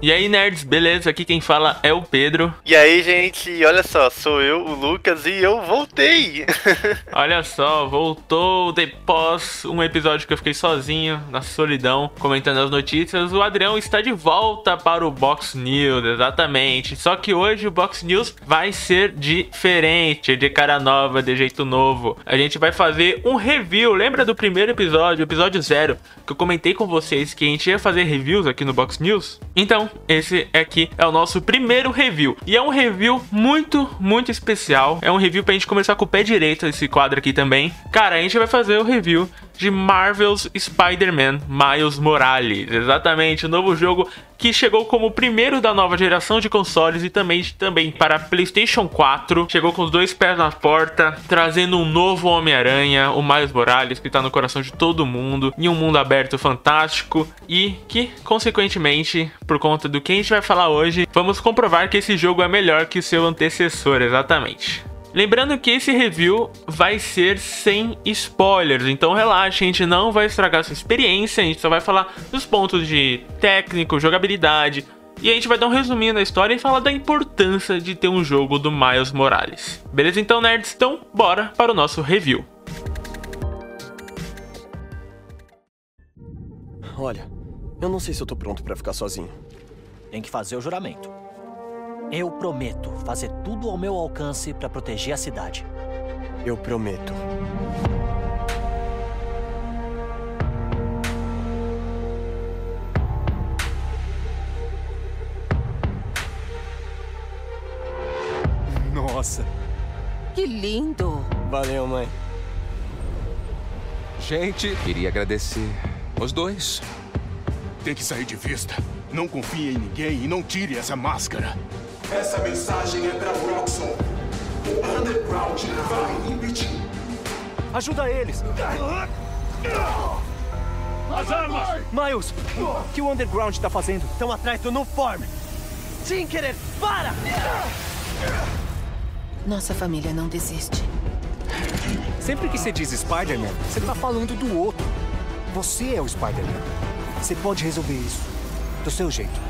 E aí, nerds, beleza? Aqui quem fala é o Pedro. E aí, gente, olha só, sou eu, o Lucas, e eu voltei! olha só, voltou depois um episódio que eu fiquei sozinho, na solidão, comentando as notícias. O Adrião está de volta para o Box News, exatamente. Só que hoje o Box News vai ser diferente, de cara nova, de jeito novo. A gente vai fazer um review. Lembra do primeiro episódio, episódio zero, que eu comentei com vocês que a gente ia fazer reviews aqui no Box News? Então, esse aqui é o nosso primeiro review. E é um review muito, muito especial. É um review pra gente começar com o pé direito, esse quadro aqui também. Cara, a gente vai fazer o review de Marvel's Spider-Man Miles Morales. Exatamente, o novo jogo que chegou como o primeiro da nova geração de consoles e também, também para PlayStation 4. Chegou com os dois pés na porta, trazendo um novo Homem-Aranha, o Miles Morales, que está no coração de todo mundo, em um mundo aberto fantástico e que, consequentemente, por conta do que a gente vai falar hoje, vamos comprovar que esse jogo é melhor que o seu antecessor, exatamente. Lembrando que esse review vai ser sem spoilers, então relaxa, a gente não vai estragar sua experiência, a gente só vai falar dos pontos de técnico, jogabilidade, e a gente vai dar um resuminho da história e falar da importância de ter um jogo do Miles Morales. Beleza então, nerds? Então, bora para o nosso review. Olha, eu não sei se eu tô pronto para ficar sozinho. Tem que fazer o juramento. Eu prometo fazer tudo ao meu alcance para proteger a cidade. Eu prometo. Nossa. Que lindo. Valeu, mãe. Gente, queria agradecer os dois. Tem que sair de vista. Não confie em ninguém e não tire essa máscara. Essa mensagem é pra Roxxon. O Underground vai impedir. Ajuda eles! As armas! Miles, o que o Underground tá fazendo? Estão atrás do Nuform! Tinkerer, para! Nossa família não desiste. Sempre que você diz Spider-Man, você tá falando do outro. Você é o Spider-Man. Você pode resolver isso. Do seu jeito.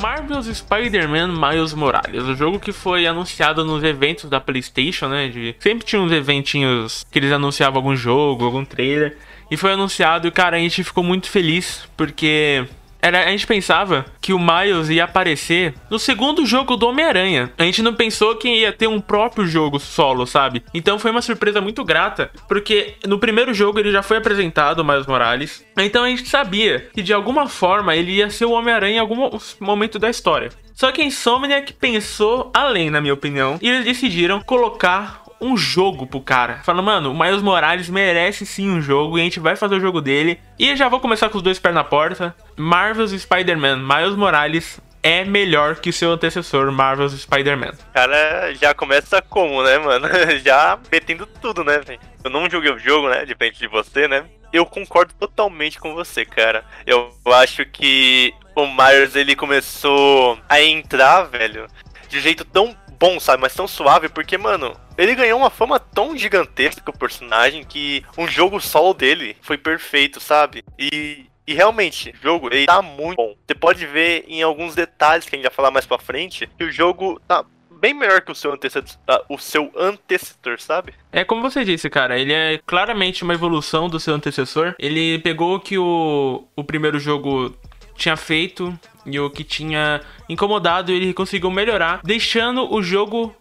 Marvel's Spider-Man Miles Morales, o jogo que foi anunciado nos eventos da PlayStation, né? De... Sempre tinha uns eventinhos que eles anunciavam algum jogo, algum trailer. E foi anunciado e, cara, a gente ficou muito feliz porque era, a gente pensava que o Miles ia aparecer no segundo jogo do Homem-Aranha. A gente não pensou que ia ter um próprio jogo solo, sabe? Então foi uma surpresa muito grata, porque no primeiro jogo ele já foi apresentado, o Miles Morales. Então a gente sabia que de alguma forma ele ia ser o Homem-Aranha em algum momento da história. Só que a Insomniac pensou além, na minha opinião, e eles decidiram colocar um jogo pro cara. Fala, mano, o Miles Morales merece sim um jogo e a gente vai fazer o jogo dele. E já vou começar com os dois pés na porta. Marvel's Spider-Man, Miles Morales é melhor que seu antecessor, Marvel's Spider-Man. Cara, já começa como, né, mano? Já metendo tudo, né, velho? Eu não joguei o jogo, né, diferente de você, né? Eu concordo totalmente com você, cara. Eu acho que o Miles, ele começou a entrar, velho, de jeito tão bom, sabe? Mas tão suave, porque, mano, ele ganhou uma fama tão gigantesca, o personagem, que um jogo solo dele foi perfeito, sabe? E e realmente, o jogo ele tá muito bom. Você pode ver em alguns detalhes que a gente vai falar mais pra frente que o jogo tá bem melhor que o seu antecessor, o seu antecessor, sabe? É como você disse, cara, ele é claramente uma evolução do seu antecessor. Ele pegou o que o, o primeiro jogo tinha feito e o que tinha incomodado, ele conseguiu melhorar, deixando o jogo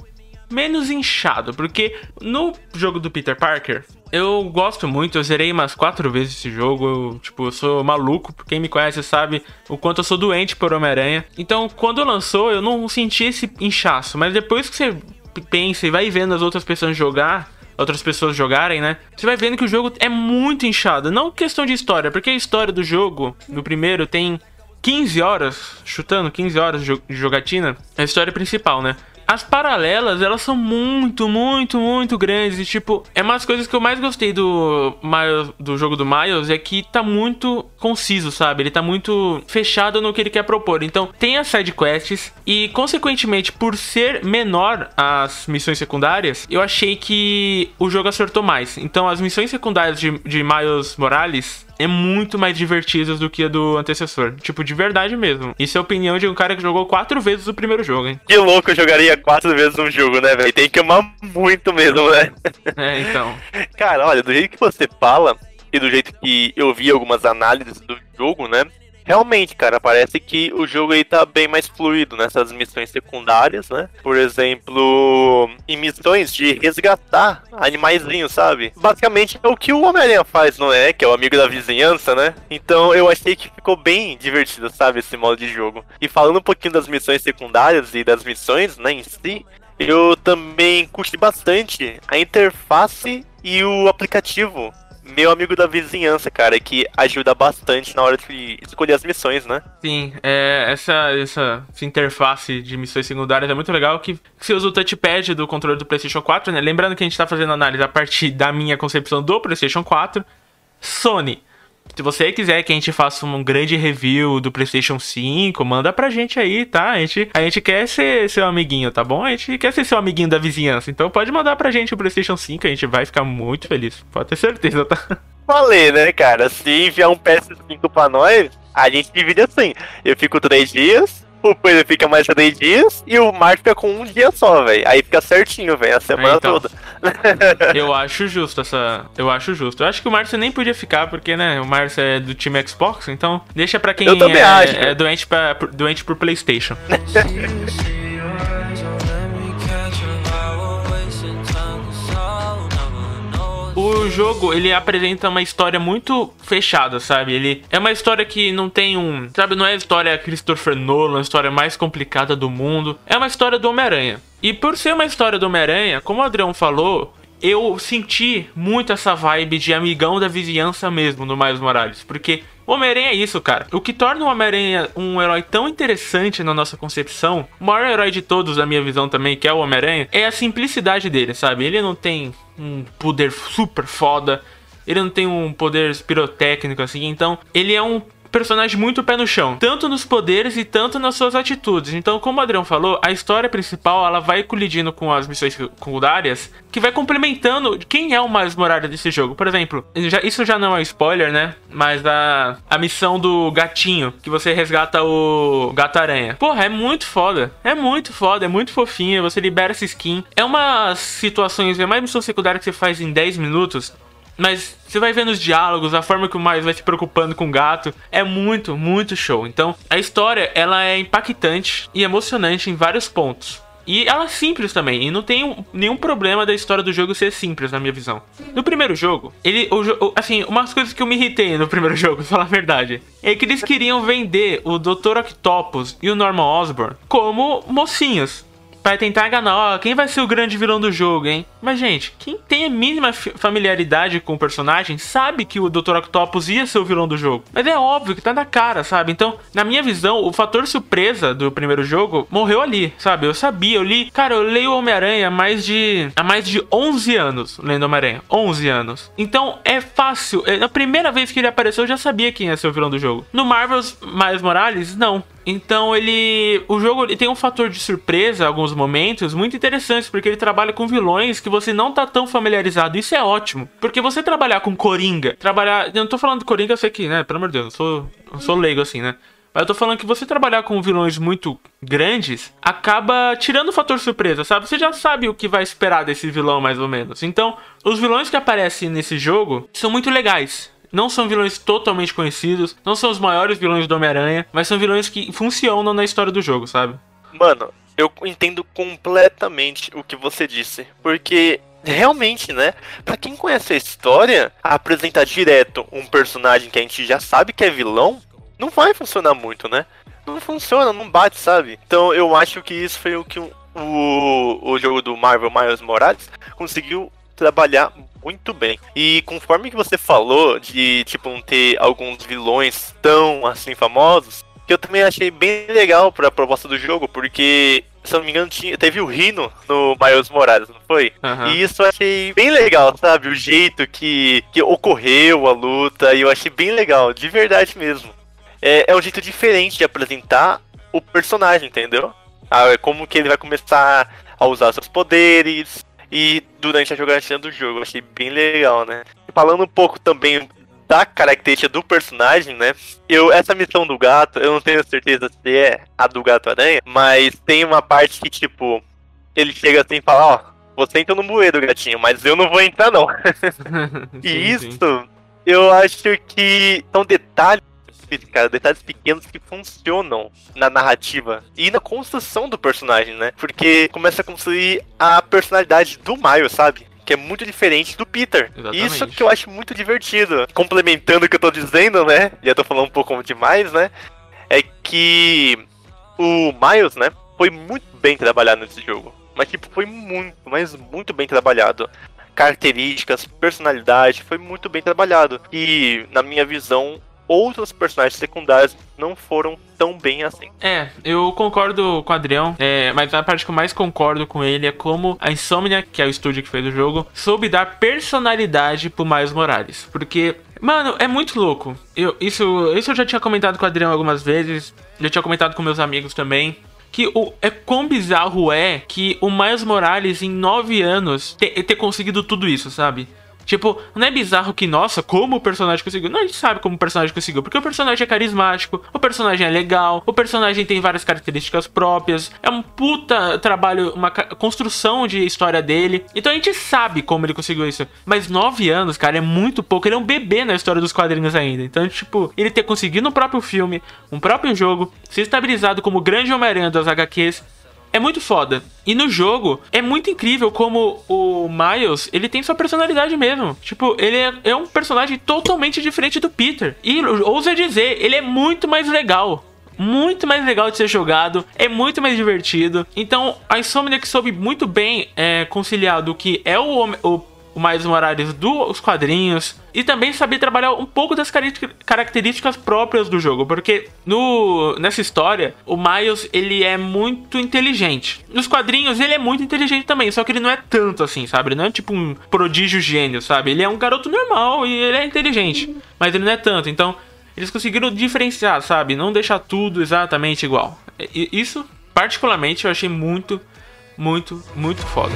menos inchado, porque no jogo do Peter Parker, eu gosto muito, eu zerei umas quatro vezes esse jogo. Eu, tipo, eu sou maluco. Quem me conhece sabe o quanto eu sou doente por Homem-Aranha. Então, quando lançou, eu não senti esse inchaço. Mas depois que você pensa e vai vendo as outras pessoas jogar, outras pessoas jogarem, né? Você vai vendo que o jogo é muito inchado. Não questão de história, porque a história do jogo, no primeiro, tem 15 horas, chutando 15 horas de jogatina, é a história principal, né? As paralelas, elas são muito, muito, muito grandes. E, tipo, é umas coisas que eu mais gostei do, do jogo do Miles é que tá muito conciso, sabe? Ele tá muito fechado no que ele quer propor. Então, tem as side quests e, consequentemente, por ser menor as missões secundárias, eu achei que o jogo acertou mais. Então, as missões secundárias de, de Miles Morales é muito mais divertidas do que a do antecessor. Tipo, de verdade mesmo. Isso é a opinião de um cara que jogou quatro vezes o primeiro jogo, hein? Que louco, eu jogaria quatro vezes um jogo, né, velho? Tem que amar muito mesmo, né? É, então. Cara, olha, do jeito que você fala e do jeito que eu vi algumas análises do jogo, né? Realmente, cara, parece que o jogo aí tá bem mais fluido nessas missões secundárias, né? Por exemplo, em missões de resgatar animaizinhos, sabe? Basicamente é o que o Homem-Aranha faz, não é? Que é o amigo da vizinhança, né? Então eu achei que ficou bem divertido, sabe? Esse modo de jogo. E falando um pouquinho das missões secundárias e das missões, né, em si, eu também curti bastante a interface e o aplicativo meu amigo da vizinhança, cara, que ajuda bastante na hora de escolher as missões, né? Sim, é, essa, essa, interface de missões secundárias é muito legal que você usa o touchpad do controle do PlayStation 4, né? Lembrando que a gente tá fazendo análise a partir da minha concepção do PlayStation 4. Sony, se você quiser que a gente faça um grande review do PlayStation 5, manda pra gente aí, tá? A gente, a gente quer ser seu amiguinho, tá bom? A gente quer ser seu amiguinho da vizinhança. Então pode mandar pra gente o PlayStation 5, a gente vai ficar muito feliz. Pode ter certeza, tá? Falei, né, cara? Se enviar um PS5 pra nós, a gente divide assim. Eu fico três dias, o Pedro fica mais três dias e o Marco fica com um dia só, velho. Aí fica certinho, velho, a semana É, então. toda. Eu acho justo essa. Eu acho justo. Eu acho que o Márcio nem podia ficar, porque, né, o Márcio é do time Xbox, então deixa pra quem Eu também é, acho. é doente, pra, doente por PlayStation. O jogo, ele apresenta uma história muito fechada, sabe? Ele é uma história que não tem um. Sabe, não é a história Christopher Nolan, a história mais complicada do mundo. É uma história do Homem-Aranha. E por ser uma história do Homem-Aranha, como o Adrião falou, eu senti muito essa vibe de amigão da vizinhança mesmo no Miles Morales. Porque o Homem-Aranha é isso, cara. O que torna o Homem-Aranha um herói tão interessante na nossa concepção, o maior herói de todos, na minha visão também, que é o Homem-Aranha, é a simplicidade dele, sabe? Ele não tem um poder super foda, ele não tem um poder pirotécnico assim, então ele é um personagem muito pé no chão, tanto nos poderes e tanto nas suas atitudes. Então, como o Adrião falou, a história principal ela vai colidindo com as missões secundárias, que vai complementando quem é o Miles Morales desse jogo. Por exemplo, já- isso já não é spoiler, né? Mas a, a missão do gatinho, que você resgata o gato-aranha. Porra, é muito foda. É muito foda, é muito fofinho. Você libera essa skin. É umas situações, é uma missão secundária que você faz em 10 minutos. Mas você vai vendo os diálogos, a forma que o Miles vai se preocupando com o gato, é muito, muito show. Então, a história, ela é impactante e emocionante em vários pontos. E ela é simples também, e não tem um- nenhum problema da história do jogo ser simples, na minha visão. No primeiro jogo, ele, o, assim, umas coisas que eu me irritei no primeiro jogo, falar a verdade, é que eles queriam vender o Dr. Octopus e o Norman Osborn como mocinhos. Pra tentar enganar, ó, quem vai ser o grande vilão do jogo, hein? Mas, gente, quem tem a mínima familiaridade com o personagem sabe que o Dr. Octopus ia ser o vilão do jogo. Mas é óbvio que tá na cara, sabe? Então, na minha visão, o fator surpresa do primeiro jogo morreu ali, sabe? Eu sabia, eu li. Cara, eu leio Homem-Aranha há mais de. há mais de 11 anos lendo Homem-Aranha. 11 anos. Então, é fácil. É, Na primeira vez que ele apareceu, eu já sabia quem ia ser o vilão do jogo. No Marvel's Miles Morales, não. Então ele. O jogo ele tem um fator de surpresa em alguns momentos muito interessantes, porque ele trabalha com vilões que você não tá tão familiarizado. Isso é ótimo. Porque você trabalhar com Coringa, trabalhar. Eu não tô falando de Coringa, eu sei que, né? Pelo amor de Deus, eu sou, eu sou leigo assim, né? Mas eu tô falando que você trabalhar com vilões muito grandes acaba tirando o fator surpresa, sabe? Você já sabe o que vai esperar desse vilão, mais ou menos. Então, os vilões que aparecem nesse jogo são muito legais. Não são vilões totalmente conhecidos, não são os maiores vilões do Homem-Aranha, mas são vilões que funcionam na história do jogo, sabe? Mano, eu entendo completamente o que você disse. Porque realmente, né? Pra quem conhece a história, apresentar direto um personagem que a gente já sabe que é vilão não vai funcionar muito, né? Não funciona, não bate, sabe? Então eu acho que isso foi o que o, o jogo do Marvel Miles Morales conseguiu trabalhar muito bem. E conforme que você falou de tipo não ter alguns vilões tão assim famosos, que eu também achei bem legal pra proposta do jogo, porque se eu não me engano, tinha, teve o Rino no Miles Morales, não foi? Aham. E isso eu achei bem legal, sabe? O jeito que, que ocorreu a luta, e eu achei bem legal, de verdade mesmo. É, é um jeito diferente de apresentar o personagem, entendeu? Ah, é como que ele vai começar a usar seus poderes e durante a jogatina do jogo. Achei bem legal, né? Falando um pouco também da característica do personagem, né? Eu, essa missão do gato, eu não tenho certeza se é a do gato aranha, mas tem uma parte que, tipo, ele chega assim e fala, ó, você entra no bueiro, gatinho, mas eu não vou entrar não. e Sim, isso, sim. eu acho que são detalhes, cara, detalhes pequenos que funcionam na narrativa e na construção do personagem, né? Porque começa a construir a personalidade do Miles, sabe? Que é muito diferente do Peter. Exatamente. Isso que eu acho muito divertido. Complementando o que eu tô dizendo, né? Já tô falando um pouco demais, né? É que o Miles, né? Foi muito bem trabalhado nesse jogo. Mas, tipo, foi muito, mas muito bem trabalhado. Características, personalidade, foi muito bem trabalhado. E, na minha visão, outros personagens secundários não foram tão bem assim. É, eu concordo com o Adrião, é, mas a parte que eu mais concordo com ele é como a Insomnia, que é o estúdio que fez o jogo, soube dar personalidade pro Miles Morales. Porque, mano, é muito louco. Eu, isso, isso eu já tinha comentado com o Adrião algumas vezes, já tinha comentado com meus amigos também. Que o, é quão bizarro é que o Miles Morales, em nove anos, ter, ter conseguido tudo isso, sabe? Tipo, não é bizarro que, nossa, como o personagem conseguiu. Não, a gente sabe como o personagem conseguiu. Porque o personagem é carismático, o personagem é legal, o personagem tem várias características próprias. É um puta trabalho, uma construção de história dele. Então a gente sabe como ele conseguiu isso. Mas nove anos, cara, é muito pouco. Ele é um bebê na história dos quadrinhos ainda. Então, tipo, ele ter conseguido um próprio filme, um próprio jogo, ser estabilizado como o grande Homem-Aranha das HQs. É muito foda. E no jogo, é muito incrível como o Miles, ele tem sua personalidade mesmo. Tipo, ele é, é um personagem totalmente diferente do Peter. E ousa dizer, ele é muito mais legal. Muito mais legal de ser jogado, é muito mais divertido. Então, a Insomniac soube muito bem é, conciliar do que é o, o, o Miles Morales dos quadrinhos e também saber trabalhar um pouco das características próprias do jogo, porque no nessa história o Miles ele é muito inteligente. Nos quadrinhos ele é muito inteligente também, só que ele não é tanto assim, sabe? Ele não é tipo um prodígio gênio, sabe? Ele é um garoto normal e ele é inteligente, mas ele não é tanto. Então eles conseguiram diferenciar, sabe? Não deixar tudo exatamente igual. Isso particularmente eu achei muito, muito, muito foda.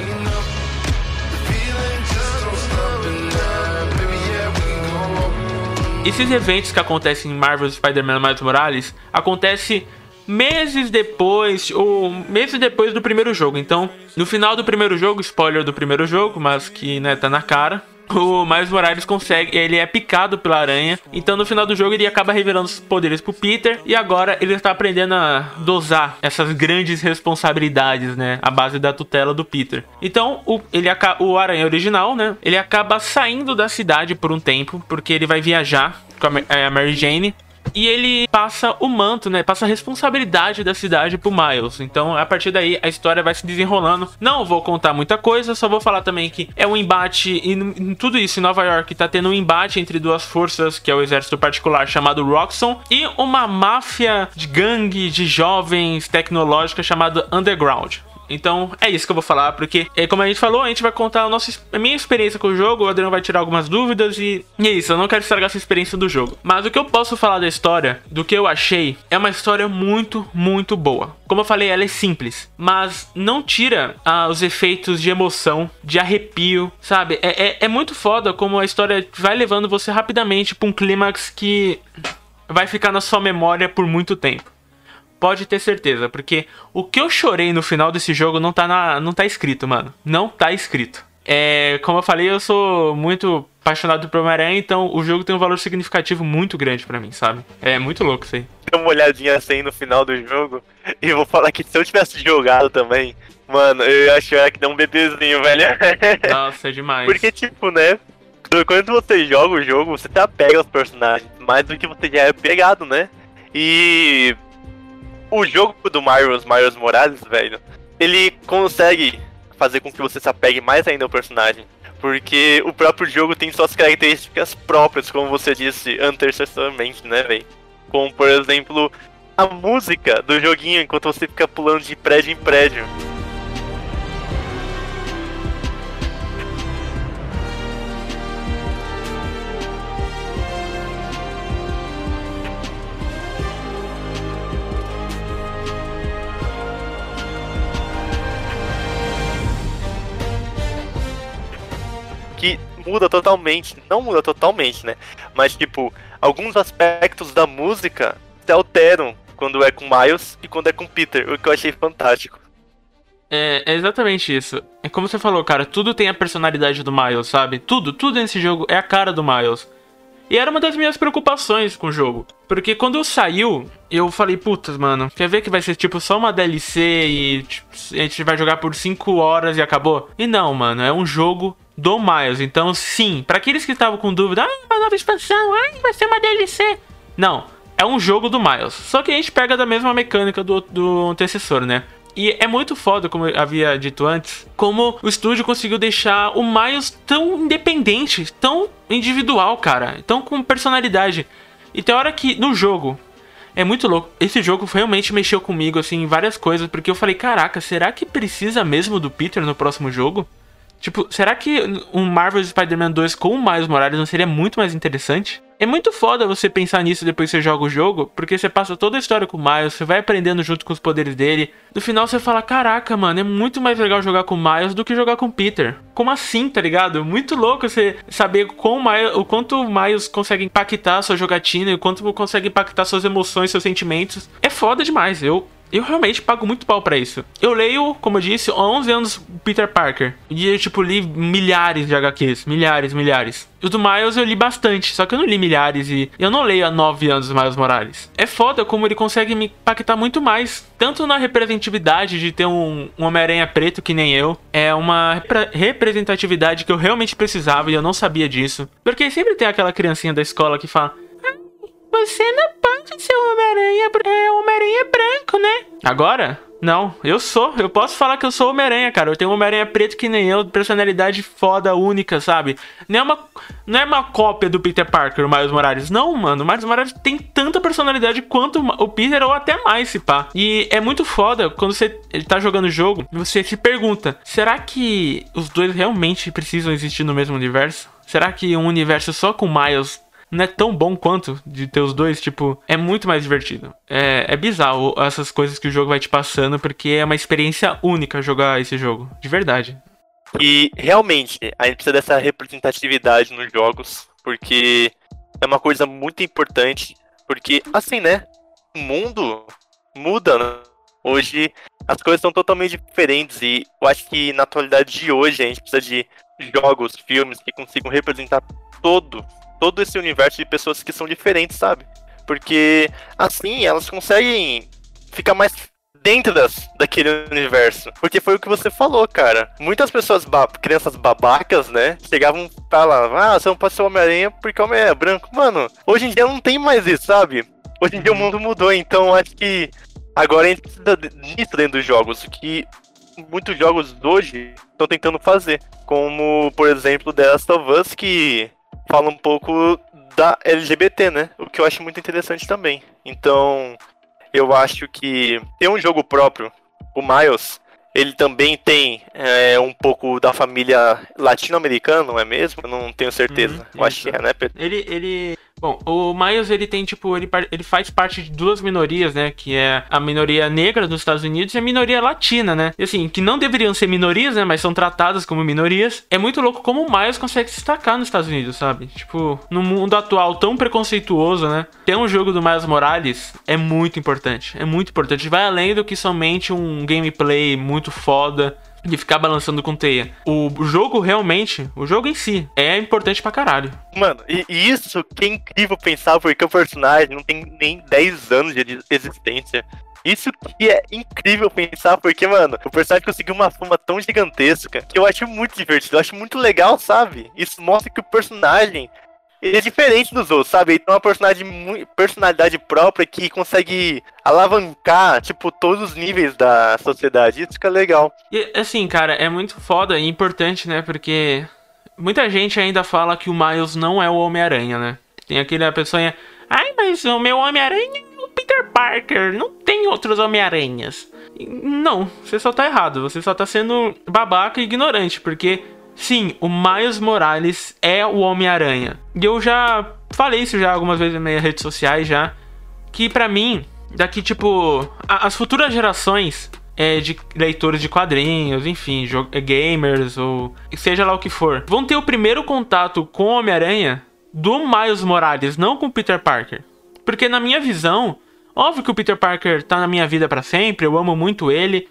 Esses eventos que acontecem em Marvel Spider-Man Miles Morales acontece meses depois ou meses depois do primeiro jogo. Então, no final do primeiro jogo, spoiler do primeiro jogo, mas que né, tá na cara. O Miles Morales consegue, ele é picado pela aranha. Então no final do jogo ele acaba revelando os poderes pro Peter e agora ele está aprendendo a dosar essas grandes responsabilidades, né, à base da tutela do Peter. Então o ele o aranha original, né, ele acaba saindo da cidade por um tempo porque ele vai viajar com a a Mary Jane e ele passa o manto, né? Passa a responsabilidade da cidade pro Miles. Então, a partir daí, a história vai se desenrolando. Não vou contar muita coisa, só vou falar também que é um embate. E em tudo isso, em Nova York, tá tendo um embate entre duas forças, que é o exército particular chamado Roxxon, e uma máfia de gangue de jovens tecnológica chamada Underground. Então é isso que eu vou falar, porque é, como a gente falou, a gente vai contar a, nossa, a minha experiência com o jogo, o Adriano vai tirar algumas dúvidas e, e é isso, eu não quero estragar essa experiência do jogo. Mas o que eu posso falar da história, do que eu achei, é uma história muito, muito boa. Como eu falei, ela é simples, mas não tira ah, os efeitos de emoção, de arrepio, sabe? É, é, é muito foda como a história vai levando você rapidamente pra um clímax que vai ficar na sua memória por muito tempo. Pode ter certeza, porque o que eu chorei no final desse jogo não tá, na, não tá escrito, mano. Não tá escrito. É, como eu falei, eu sou muito apaixonado por Homem-Aranha, então o jogo tem um valor significativo muito grande pra mim, sabe? É muito louco isso aí. Dei uma olhadinha assim no final do jogo e eu vou falar que se eu tivesse jogado também, mano, eu ia achar que dá um bebezinho, velho. Nossa, é demais. Porque, tipo, né? Quando você joga o jogo, você te apega aos personagens, mais do que você já é pegado, né? E o jogo do Miles, Miles Morales, velho, ele consegue fazer com que você se apegue mais ainda ao personagem. Porque o próprio jogo tem suas características próprias, como você disse anteriormente, né, velho? Como, por exemplo, a música do joguinho enquanto você fica pulando de prédio em prédio. Que muda totalmente. Não muda totalmente, né? Mas, tipo, alguns aspectos da música se alteram quando é com Miles e quando é com Peter, o que eu achei fantástico. É, é exatamente isso. É como você falou, cara, tudo tem a personalidade do Miles, sabe? Tudo, tudo nesse jogo é a cara do Miles. E era uma das minhas preocupações com o jogo. Porque quando saiu, eu falei, putas, mano, quer ver que vai ser tipo só uma DLC e tipo, a gente vai jogar por 5 horas e acabou? E não, mano, é um jogo do Miles. Então, sim, para aqueles que estavam com dúvida, ah, uma nova expansão, ah, vai ser uma DLC. Não, é um jogo do Miles. Só que a gente pega da mesma mecânica do, do antecessor, né? E é muito foda, como eu havia dito antes, como o estúdio conseguiu deixar o Miles tão independente, tão individual, cara, tão com personalidade. E tem hora que no jogo é muito louco. Esse jogo realmente mexeu comigo assim em várias coisas, porque eu falei, caraca, será que precisa mesmo do Peter no próximo jogo? Tipo, será que um Marvel Spider-Man 2 com o Miles Morales não seria muito mais interessante? É muito foda você pensar nisso depois que você joga o jogo, porque você passa toda a história com o Miles, você vai aprendendo junto com os poderes dele. No final você fala: Caraca, mano, é muito mais legal jogar com o Miles do que jogar com o Peter. Como assim, tá ligado? Muito louco você saber o, Miles, o quanto o Miles consegue impactar a sua jogatina o quanto consegue impactar suas emoções, seus sentimentos. É foda demais. Eu eu realmente pago muito pau para isso. Eu leio, como eu disse, há 11 anos Peter Parker. E eu, tipo, li milhares de HQs. Milhares, milhares. O do Miles eu li bastante, só que eu não li milhares e eu não leio há 9 anos o Miles Morales. É foda como ele consegue me impactar muito mais. Tanto na representatividade de ter um, um Homem-Aranha preto que nem eu. É uma repre representatividade que eu realmente precisava e eu não sabia disso. Porque sempre tem aquela criancinha da escola que fala: você não pode ser o Homem-Aranha. É Homem-Aranha branco, né? Agora? Não, eu sou. Eu posso falar que eu sou Homem-Aranha, cara. Eu tenho um Homem-Aranha preto que nem eu, personalidade foda, única, sabe? Não é, uma, não é uma cópia do Peter Parker, o Miles Morales. Não, mano. O Miles Morales tem tanta personalidade quanto o Peter, ou até mais, se pá. E é muito foda quando você tá jogando o jogo, você se pergunta: será que os dois realmente precisam existir no mesmo universo? Será que um universo só com Miles não é tão bom quanto de ter os dois, tipo, é muito mais divertido. É, é bizarro essas coisas que o jogo vai te passando, porque é uma experiência única jogar esse jogo, de verdade. E realmente, a gente precisa dessa representatividade nos jogos, porque é uma coisa muito importante, porque assim, né? O mundo muda, né? Hoje as coisas são totalmente diferentes e eu acho que na atualidade de hoje a gente precisa de jogos, filmes que consigam representar todo todo esse universo de pessoas que são diferentes, sabe? Porque assim elas conseguem ficar mais dentro das, daquele universo. Porque foi o que você falou, cara. Muitas pessoas, ba crianças babacas, né? Chegavam pra lá, ah, você não pode ser Homem-Aranha porque o Homem-Aranha é branco. Mano, hoje em dia não tem mais isso, sabe? Hoje em dia o mundo mudou, então acho que agora a gente dentro dos jogos. Que muitos jogos hoje estão tentando fazer. Como, por exemplo, The Last of Us, que fala um pouco da LGBT, né? O que eu acho muito interessante também. Então, eu acho que ter um jogo próprio, o Miles, ele também tem é, um pouco da família latino-americana, não é mesmo? Eu não tenho certeza. Uhum, eu acho que é, né, Pedro? Ele, ele Bom, o Miles ele tem tipo, ele, ele faz parte de duas minorias, né? Que é a minoria negra dos Estados Unidos e a minoria latina, né? E assim, que não deveriam ser minorias, né? Mas são tratadas como minorias. É muito louco como o Miles consegue se destacar nos Estados Unidos, sabe? Tipo, no mundo atual tão preconceituoso, né? Ter um jogo do Miles Morales é muito importante. É muito importante. Vai além do que somente um gameplay muito foda de ficar balançando com teia. O jogo realmente, o jogo em si, é importante pra caralho. Mano, e, isso que é incrível pensar, porque o personagem não tem nem 10 anos de existência. Isso que é incrível pensar, porque, mano, o personagem conseguiu uma fama tão gigantesca que eu acho muito divertido, eu acho muito legal, sabe? Isso mostra que o personagem ele é diferente dos outros, sabe? Ele tem uma personalidade, personalidade própria que consegue alavancar, tipo, todos os níveis da sociedade. Isso que é legal. E, assim, cara, é muito foda e importante, né? Porque muita gente ainda fala que o Miles não é o Homem-Aranha, né? Tem aquele a pessoa, ai, mas o meu Homem-Aranha é o Peter Parker, não tem outros Homem-Aranhas. Não, você só tá errado, você só tá sendo babaca e ignorante, porque sim, o Miles Morales é o Homem-Aranha. E eu já falei isso já algumas vezes nas minhas redes sociais já, que para mim, daqui tipo, as futuras gerações é, de leitores de quadrinhos, enfim, é, gamers ou seja lá o que for, vão ter o primeiro contato com o Homem-Aranha do Miles Morales, não com o Peter Parker. Porque na minha visão, óbvio que o Peter Parker tá na minha vida para sempre, eu amo muito ele,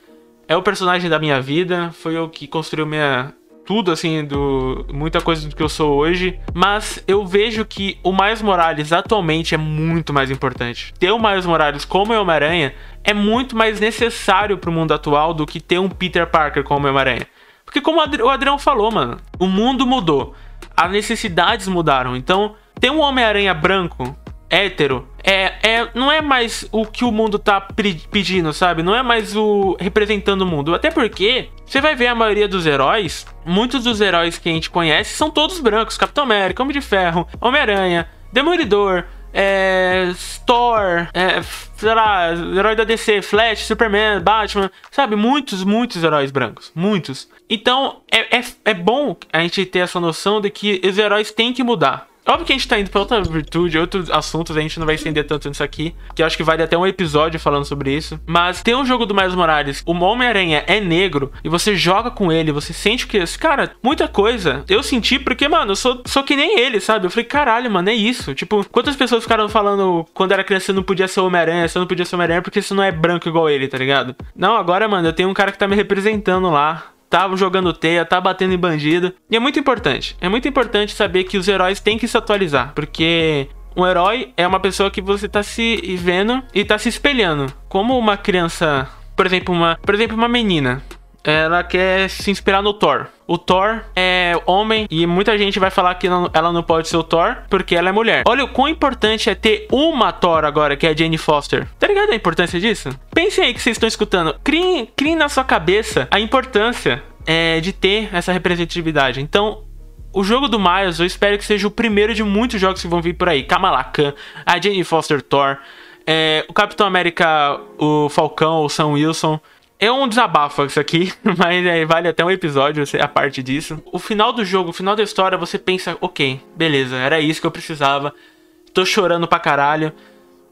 é o personagem da minha vida, foi o que construiu minha tudo assim do muita coisa do que eu sou hoje, mas eu vejo que o Miles Morales atualmente é muito mais importante. Ter o Miles Morales como Homem-Aranha é muito mais necessário pro mundo atual do que ter um Peter Parker como Homem-Aranha. Porque como o Adrião falou, mano, o mundo mudou, as necessidades mudaram. Então, ter um Homem-Aranha branco hétero é, é, não é mais o que o mundo tá pedindo, sabe? Não é mais o representando o mundo. Até porque você vai ver a maioria dos heróis, muitos dos heróis que a gente conhece são todos brancos: Capitão América, Homem de Ferro, Homem-Aranha, Demolidor, é, Thor, é, sei lá, herói da DC, Flash, Superman, Batman, sabe? Muitos, muitos heróis brancos. Muitos. Então é, é, é bom a gente ter essa noção de que os heróis têm que mudar. Óbvio que a gente tá indo pra outra virtude, outros assuntos, a gente não vai estender tanto nisso aqui, que eu acho que vale até um episódio falando sobre isso. Mas tem um jogo do Miles Morales, o Homem-Aranha é negro, e você joga com ele, você sente que. Cara, muita coisa eu senti porque, mano, eu sou, sou que nem ele, sabe? Eu falei, caralho, mano, é isso. Tipo, quantas pessoas ficaram falando quando era criança você não podia ser Homem-Aranha, você não podia ser Homem-Aranha porque você não é branco igual ele, tá ligado? Não, agora, mano, eu tenho um cara que tá me representando lá tá jogando teia, tá batendo em bandido. E é muito importante. É muito importante saber que os heróis têm que se atualizar, porque um herói é uma pessoa que você tá se vendo e tá se espelhando. Como uma criança, por exemplo, uma, por exemplo, uma menina ela quer se inspirar no Thor. O Thor é homem e muita gente vai falar que ela não pode ser o Thor porque ela é mulher. Olha o quão importante é ter uma Thor agora, que é a Jane Foster. Tá ligado a importância disso? Pensem aí que vocês estão escutando. Criem, criem na sua cabeça a importância é, de ter essa representatividade. Então, o jogo do Miles, eu espero que seja o primeiro de muitos jogos que vão vir por aí. Kamala Khan, a Jane Foster Thor, é, o Capitão América, o Falcão, o Sam Wilson. É um desabafo isso aqui, mas é, vale até um episódio a parte disso. O final do jogo, o final da história, você pensa, ok, beleza, era isso que eu precisava. Tô chorando pra caralho.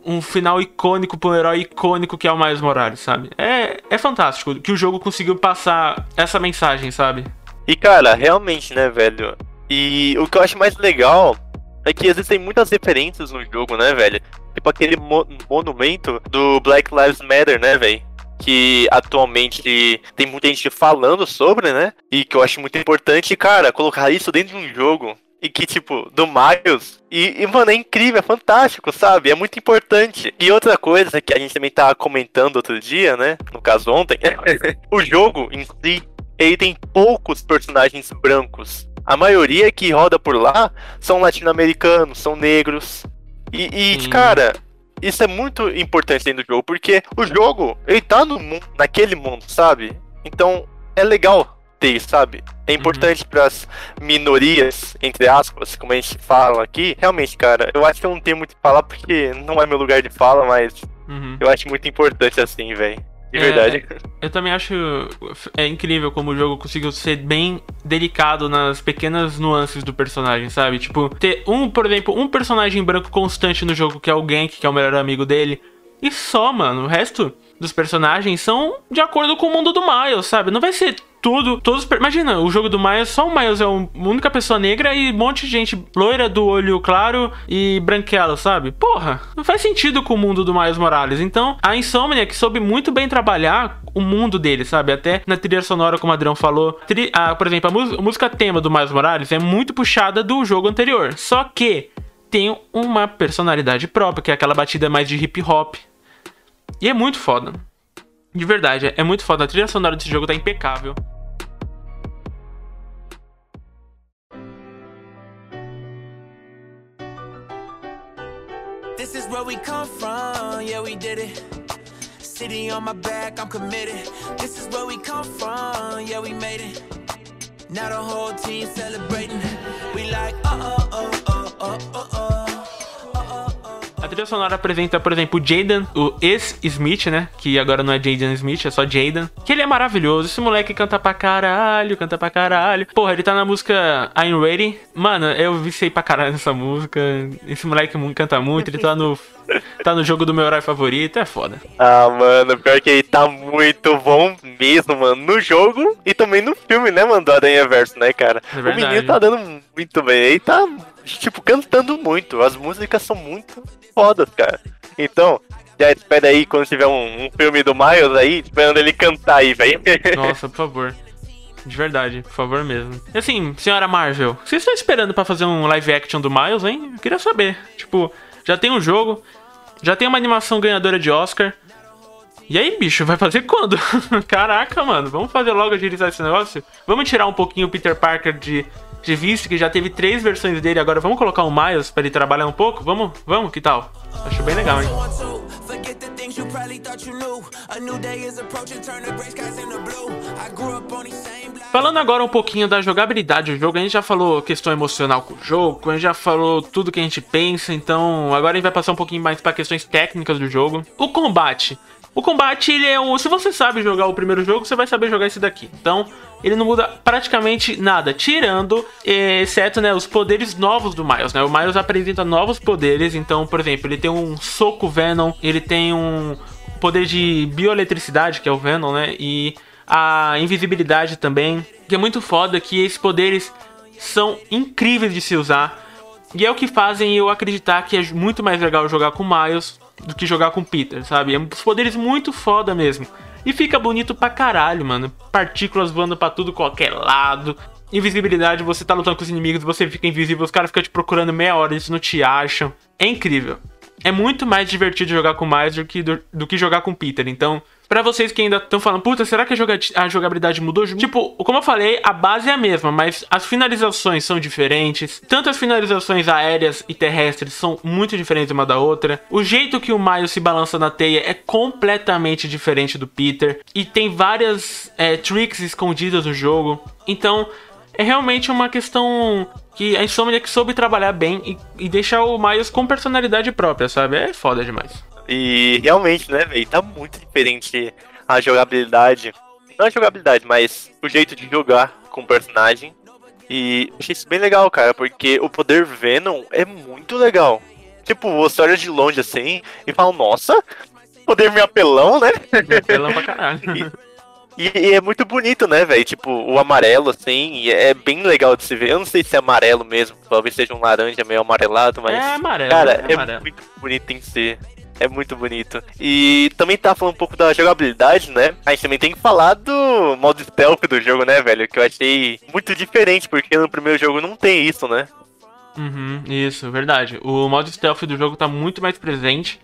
Um final icônico pra um herói icônico que é o Miles Morales, sabe? É, é fantástico que o jogo conseguiu passar essa mensagem, sabe? E cara, realmente, né, velho? E o que eu acho mais legal é que existem muitas referências no jogo, né, velho? Tipo aquele mo monumento do Black Lives Matter, né, velho? Que atualmente tem muita gente falando sobre, né? E que eu acho muito importante, cara, colocar isso dentro de um jogo. E que, tipo, do Miles. E, e, mano, é incrível, é fantástico, sabe? É muito importante. E outra coisa que a gente também tava comentando outro dia, né? No caso ontem, o jogo em si, ele tem poucos personagens brancos. A maioria que roda por lá são latino-americanos, são negros. E, e cara, isso é muito importante dentro do jogo, porque o jogo, ele tá no mundo, naquele mundo, sabe? Então, é legal ter, sabe? É importante uhum. para as minorias, entre aspas, como a gente fala aqui. Realmente, cara, eu acho que eu não tenho muito que falar porque não é meu lugar de fala, mas uhum. eu acho muito importante assim, velho. De é, verdade. Eu também acho é incrível como o jogo conseguiu ser bem delicado nas pequenas nuances do personagem, sabe? Tipo, ter um, por exemplo, um personagem branco constante no jogo que é o Gank, que é o melhor amigo dele. E só, mano. O resto dos personagens são de acordo com o mundo do Miles, sabe? Não vai ser tudo, todos. Imagina, o jogo do Miles, só o Miles é a única pessoa negra e um monte de gente loira do olho claro e branquela, sabe? Porra, não faz sentido com o mundo do Miles Morales. Então, a Insomniac soube muito bem trabalhar o mundo dele, sabe? Até na trilha sonora, como o Adrião falou. Tri... Por exemplo, a, a música tema do Miles Morales é muito puxada do jogo anterior. Só que tem uma personalidade própria, que é aquela batida mais de hip hop. E é muito foda. De verdade, é muito foda. A trilha sonora desse jogo tá impecável. This is where we come from, yeah, we did it. City on my back, I'm committed. This is where we come from, yeah, we made it. Now the whole team celebrating. We like, uh uh uh uh uh uh uh. Trilha sonora apresenta, por exemplo, o Jaden, o ex-Smith, né? Que agora não é Jaden Smith, é só Jaden. Que ele é maravilhoso. Esse moleque canta pra caralho, canta pra caralho. Porra, ele tá na música I'm Ready. Mano, eu vicei pra caralho nessa música. Esse moleque canta muito, ele tá no. Tá no jogo do meu herói favorito, é foda. Ah, mano, pior que ele tá muito bom mesmo, mano. No jogo e também no filme, né, mano, do Aranha Verso, né, cara? É o menino tá dando muito bem. Ele tá, tipo, cantando muito. As músicas são muito fodas, cara. Então, já espera aí quando tiver um, um filme do Miles aí, esperando ele cantar aí, velho. Nossa, por favor. De verdade, por favor mesmo. E assim, senhora Marvel, vocês estão esperando pra fazer um live action do Miles, hein? Eu queria saber. Tipo, já tem um jogo, já tem uma animação ganhadora de Oscar. E aí, bicho, vai fazer quando? Caraca, mano, vamos fazer logo agilizar esse negócio? Vamos tirar um pouquinho o Peter Parker de, de vista, que já teve três versões dele, agora vamos colocar o Miles pra ele trabalhar um pouco? Vamos? Vamos? Que tal? Acho bem legal, hein? Falando agora um pouquinho da jogabilidade do jogo, a gente já falou questão emocional com o jogo, a gente já falou tudo que a gente pensa, então agora a gente vai passar um pouquinho mais para questões técnicas do jogo. O combate. O combate, ele é um. Se você sabe jogar o primeiro jogo, você vai saber jogar esse daqui. Então, ele não muda praticamente nada, tirando, eh, exceto, né, os poderes novos do Miles, né? O Miles apresenta novos poderes, então, por exemplo, ele tem um soco Venom, ele tem um poder de bioeletricidade, que é o Venom, né? E a invisibilidade também, que é muito foda, que esses poderes são incríveis de se usar. E é o que fazem eu acreditar que é muito mais legal jogar com Miles do que jogar com Peter, sabe? É uns poderes muito foda mesmo. E fica bonito pra caralho, mano. Partículas voando pra tudo qualquer lado. Invisibilidade, você tá lutando com os inimigos, você fica invisível, os caras ficam te procurando meia hora, eles não te acham. É incrível. É muito mais divertido jogar com Miles do que, do, do que jogar com Peter. Então, pra vocês que ainda estão falando, puta, será que a jogabilidade mudou? Tipo, como eu falei, a base é a mesma, mas as finalizações são diferentes. Tanto as finalizações aéreas e terrestres são muito diferentes uma da outra. O jeito que o Miles se balança na teia é completamente diferente do Peter. E tem várias é, tricks escondidas no jogo. Então, é realmente uma questão que a Insomniac soube trabalhar bem e, e deixar o Miles com personalidade própria, sabe? É foda demais. E realmente, né, velho, tá muito diferente a jogabilidade. Não a jogabilidade, mas o jeito de jogar com o personagem. E achei isso bem legal, cara, porque o poder Venom é muito legal. Tipo, você olha de longe assim e fala, nossa, poder meio apelão, né? Pelão pra caralho. E, e é muito bonito, né, velho? Tipo, o amarelo, assim, e é bem legal de se ver. Eu não sei se é amarelo mesmo, talvez seja um laranja meio amarelado, mas. É amarelo, Cara, é é, amarelo. muito bonito em si. É muito bonito. E também tá falando um pouco da jogabilidade, né? A gente também tem que falar do modo stealth do jogo, né, velho? Que eu achei muito diferente, porque no primeiro jogo não tem isso, né? Uhum, isso, verdade. O modo stealth do jogo tá muito mais presente.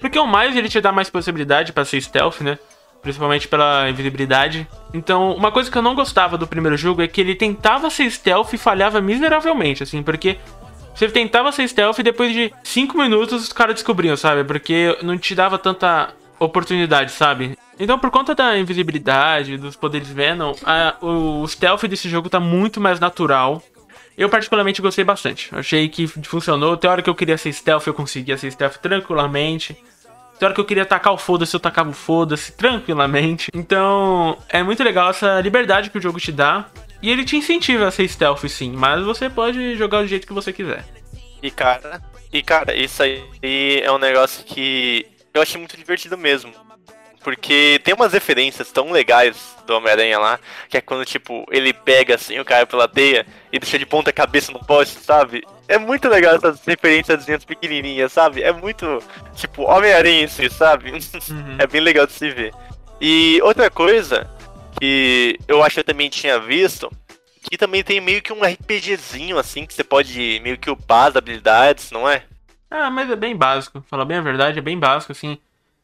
Porque o Miles ele te dá mais possibilidade pra ser stealth, né? Principalmente pela invisibilidade. Então, uma coisa que eu não gostava do primeiro jogo é que ele tentava ser stealth e falhava miseravelmente, assim, porque você tentava ser stealth e depois de 5 minutos os caras descobriam, sabe? Porque não te dava tanta oportunidade, sabe? Então, por conta da invisibilidade, dos poderes Venom, a- o, o stealth desse jogo tá muito mais natural. Eu particularmente gostei bastante. Achei que funcionou. Tem hora que eu queria ser stealth, eu conseguia ser stealth tranquilamente. Tem hora que eu queria tacar o foda-se, eu tacava o foda-se tranquilamente. Então, é muito legal essa liberdade que o jogo te dá. E ele te incentiva a ser stealth sim, mas você pode jogar do jeito que você quiser. E cara, e cara, isso aí é um negócio que eu achei muito divertido mesmo. Porque tem umas referências tão legais do Homem-Aranha lá, que é quando, tipo, ele pega assim o cara pela teia e deixa de ponta cabeça no poste, sabe? É muito legal essas referências pequenininhas, sabe? É muito, tipo, Homem-Aranha em si, sabe? é bem legal de se ver. E outra coisa que eu acho que eu também tinha visto, que também tem meio que um RPGzinho, assim, que você pode meio que upar as habilidades, não é? Ah, mas é bem básico. Falar bem a verdade, é bem básico, assim.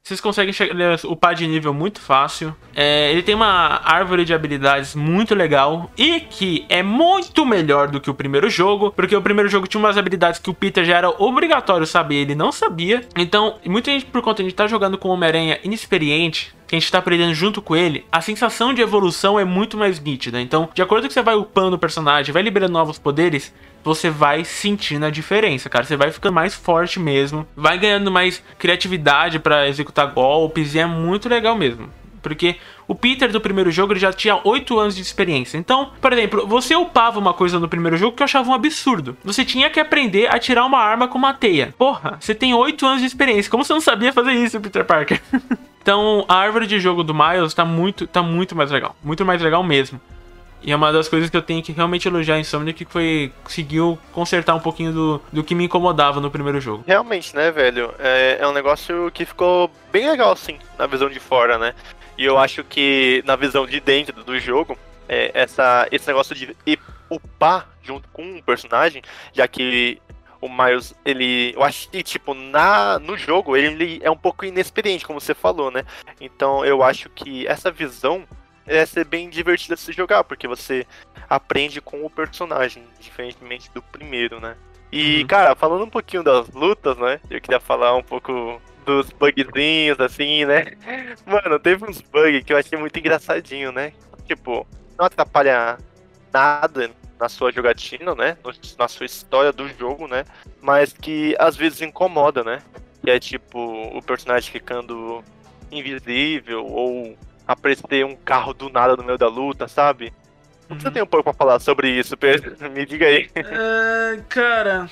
Vocês conseguem chegar, upar de nível muito fácil. É, ele tem uma árvore de habilidades muito legal. E que é muito melhor do que o primeiro jogo. Porque o primeiro jogo tinha umas habilidades que o Peter já era obrigatório saber. Ele não sabia. Então, muita gente, por conta de estar jogando com o Homem-Aranha inexperiente. Que a gente tá aprendendo junto com ele, a sensação de evolução é muito mais nítida. Então, de acordo com que você vai upando o personagem, vai liberando novos poderes, você vai sentindo a diferença, cara. Você vai ficando mais forte mesmo, vai ganhando mais criatividade para executar golpes e é muito legal mesmo. Porque o Peter do primeiro jogo ele já tinha 8 anos de experiência. Então, por exemplo, você upava uma coisa no primeiro jogo que eu achava um absurdo. Você tinha que aprender a tirar uma arma com uma teia. Porra, você tem 8 anos de experiência. Como você não sabia fazer isso, Peter Parker? então, a árvore de jogo do Miles tá muito, tá muito mais legal. Muito mais legal mesmo. E é uma das coisas que eu tenho que realmente elogiar em Insomniac que foi conseguiu consertar um pouquinho do, do que me incomodava no primeiro jogo. Realmente, né, velho? É, é um negócio que ficou bem legal, assim, na visão de fora, né? E eu acho que na visão de dentro do jogo, é, essa, esse negócio de upar junto com o personagem, já que o Miles, ele. Eu acho que, tipo, na, no jogo, ele, é um pouco inexperiente, como você falou, né? Então eu acho que essa visão é ser bem divertida de se jogar, porque você aprende com o personagem, diferentemente do primeiro, né? E, uhum. cara, falando um pouquinho das lutas, né? Eu queria falar um pouco dos bugzinhos, assim, né? Mano, teve uns bugs que eu achei muito engraçadinho, né? Tipo, não atrapalha nada na sua jogatina, né? Na sua história do jogo, né? Mas que às vezes incomoda, né? Que é tipo o personagem ficando invisível ou aparecer um carro do nada no meio da luta, sabe? Uhum. Você tem um pouco pra falar sobre isso, Pedro? Me diga aí. É, cara.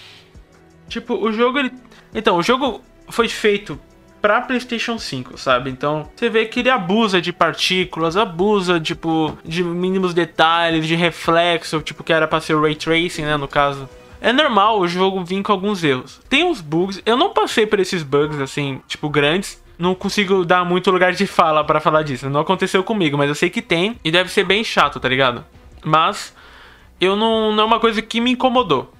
Tipo, o jogo ele. Então, o jogo foi feito pra PlayStation 5, sabe? Então, você vê que ele abusa de partículas, abusa, tipo, de mínimos detalhes, de reflexo, tipo, que era pra ser Ray Tracing, né, no caso. É normal o jogo vir com alguns erros. Tem uns bugs, eu não passei por esses bugs, assim, tipo, grandes, não consigo dar muito lugar de fala para falar disso. Não aconteceu comigo, mas eu sei que tem e deve ser bem chato, tá ligado? Mas eu não, não é uma coisa que me incomodou.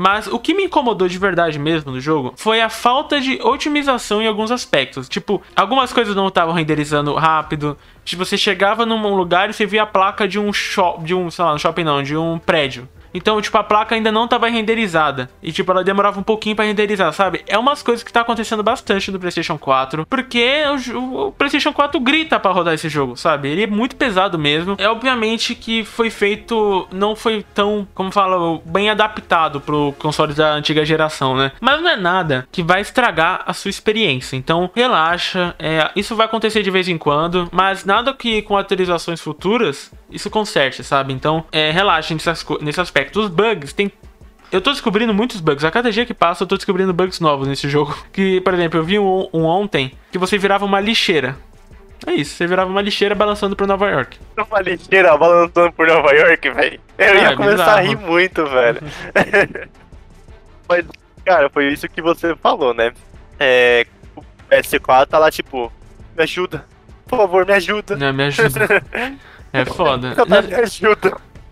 Mas o que me incomodou de verdade mesmo no jogo foi a falta de otimização em alguns aspectos. Tipo, algumas coisas não estavam renderizando rápido. Tipo, você chegava num lugar e você via a placa de um shopping, de um, sei lá, um shopping não, de um prédio. Então, tipo, a placa ainda não estava renderizada. E, tipo, ela demorava um pouquinho para renderizar, sabe? É umas coisas que tá acontecendo bastante no PlayStation 4. Porque o, o PlayStation 4 grita para rodar esse jogo, sabe? Ele é muito pesado mesmo. É obviamente que foi feito. Não foi tão, como fala, bem adaptado pro console da antiga geração, né? Mas não é nada que vai estragar a sua experiência. Então, relaxa. É, isso vai acontecer de vez em quando. Mas nada que com atualizações futuras isso conserte, sabe? Então, é, relaxa nesse, aspecto. Os bugs, tem eu tô descobrindo muitos bugs. A cada dia que passa, eu tô descobrindo bugs novos nesse jogo. Que, por exemplo, eu vi um, um, ontem que você virava uma lixeira. É isso, você virava uma lixeira balançando por Nova York. Uma lixeira balançando por Nova York, velho. Eu ia é, começar bizarro. a rir muito, velho. Mas, cara, foi isso que você falou, né? É, o PS4 tá lá, tipo, me ajuda. Por favor, me ajuda. Não, me ajuda. É foda.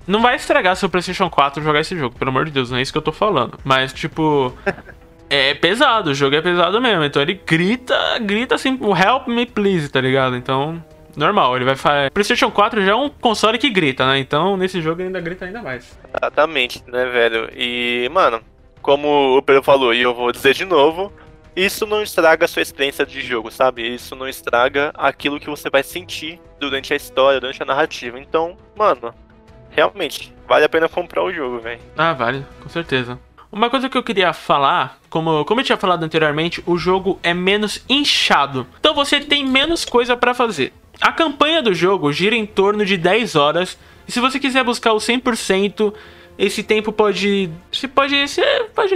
Não vai estragar seu PlayStation 4 jogar esse jogo, pelo amor de Deus, não é isso que eu tô falando. Mas, tipo. É pesado, o jogo é pesado mesmo. Então ele grita, grita assim, help me please, tá ligado? Então, normal, ele vai fazer. PlayStation 4 já é um console que grita, né? Então nesse jogo ele ainda grita ainda mais. Exatamente, né, velho? E, mano, como o Pedro falou, e eu vou dizer de novo, isso não estraga a sua experiência de jogo, sabe? Isso não estraga aquilo que você vai sentir durante a história, durante a narrativa. Então, mano, realmente, vale a pena comprar o jogo, velho. Ah, vale, com certeza. Uma coisa que eu queria falar, como, como eu tinha falado anteriormente, o jogo é menos inchado. Então você tem menos coisa para fazer. A campanha do jogo gira em torno de 10 horas. E se você quiser buscar o 100%, esse tempo pode. Você pode. Você pode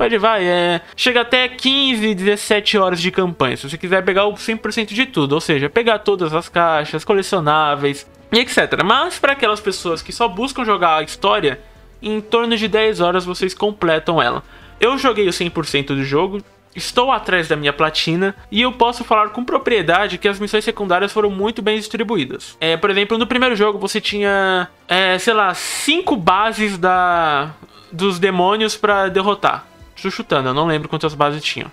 Pode vai, é. Chega até 15, 17 horas de campanha. Se você quiser pegar o 100% de tudo, ou seja, pegar todas as caixas, colecionáveis e etc. Mas para aquelas pessoas que só buscam jogar a história, em torno de 10 horas vocês completam ela. Eu joguei o 100% do jogo, Estou atrás da minha platina e eu posso falar com propriedade que as missões secundárias foram muito bem distribuídas. É, por exemplo, no primeiro jogo você tinha, é, sei lá, cinco bases da dos demônios para derrotar. Estou chutando, eu não lembro quantas bases tinham.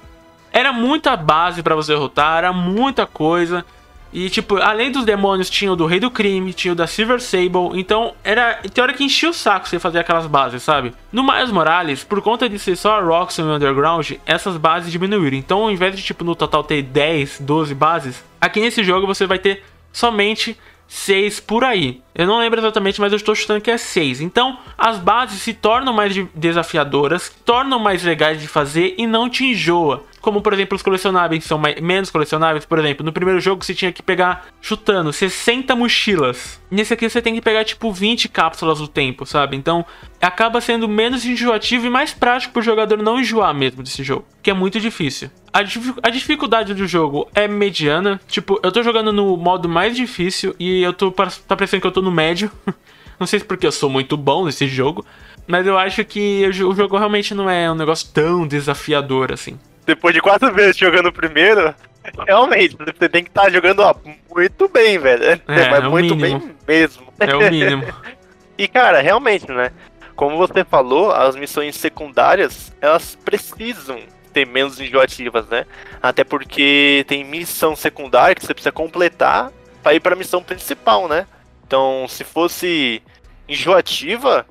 Era muita base para você derrotar, era muita coisa. E, tipo, além dos demônios, tinha o do Rei do Crime, tinha o da Silver Sable. Então, era. Tem hora que enchia o saco você fazer aquelas bases, sabe? No Miles Morales, por conta de ser só a Roxxon e Underground, essas bases diminuíram. Então, ao invés de, tipo, no total ter 10, 12 bases, Aqui nesse jogo você vai ter somente 6 por aí. Eu não lembro exatamente, mas eu estou chutando que é 6. Então, as bases se tornam mais desafiadoras, tornam mais legais de fazer e não te enjoa. Como, por exemplo, os colecionáveis são mais, menos colecionáveis. Por exemplo, no primeiro jogo você tinha que pegar, chutando, 60 mochilas. Nesse aqui você tem que pegar, tipo, 20 cápsulas do tempo, sabe? Então, acaba sendo menos enjoativo e mais prático pro jogador não enjoar mesmo desse jogo. Que é muito difícil. A, a dificuldade do jogo é mediana. Tipo, eu tô jogando no modo mais difícil e eu tô... Tá parecendo que eu tô no médio. não sei se porque eu sou muito bom nesse jogo. Mas eu acho que o jogo realmente não é um negócio tão desafiador assim depois de quatro vezes jogando o primeiro, realmente, você tem que estar tá jogando ó, muito bem, velho. É, é muito mínimo. bem mesmo. É o mínimo. e, cara, realmente, né? Como você falou, as missões secundárias, elas precisam ter menos enjoativas, né? Até porque tem missão secundária que você precisa completar para ir para a missão principal, né? Então, se fosse enjoativa,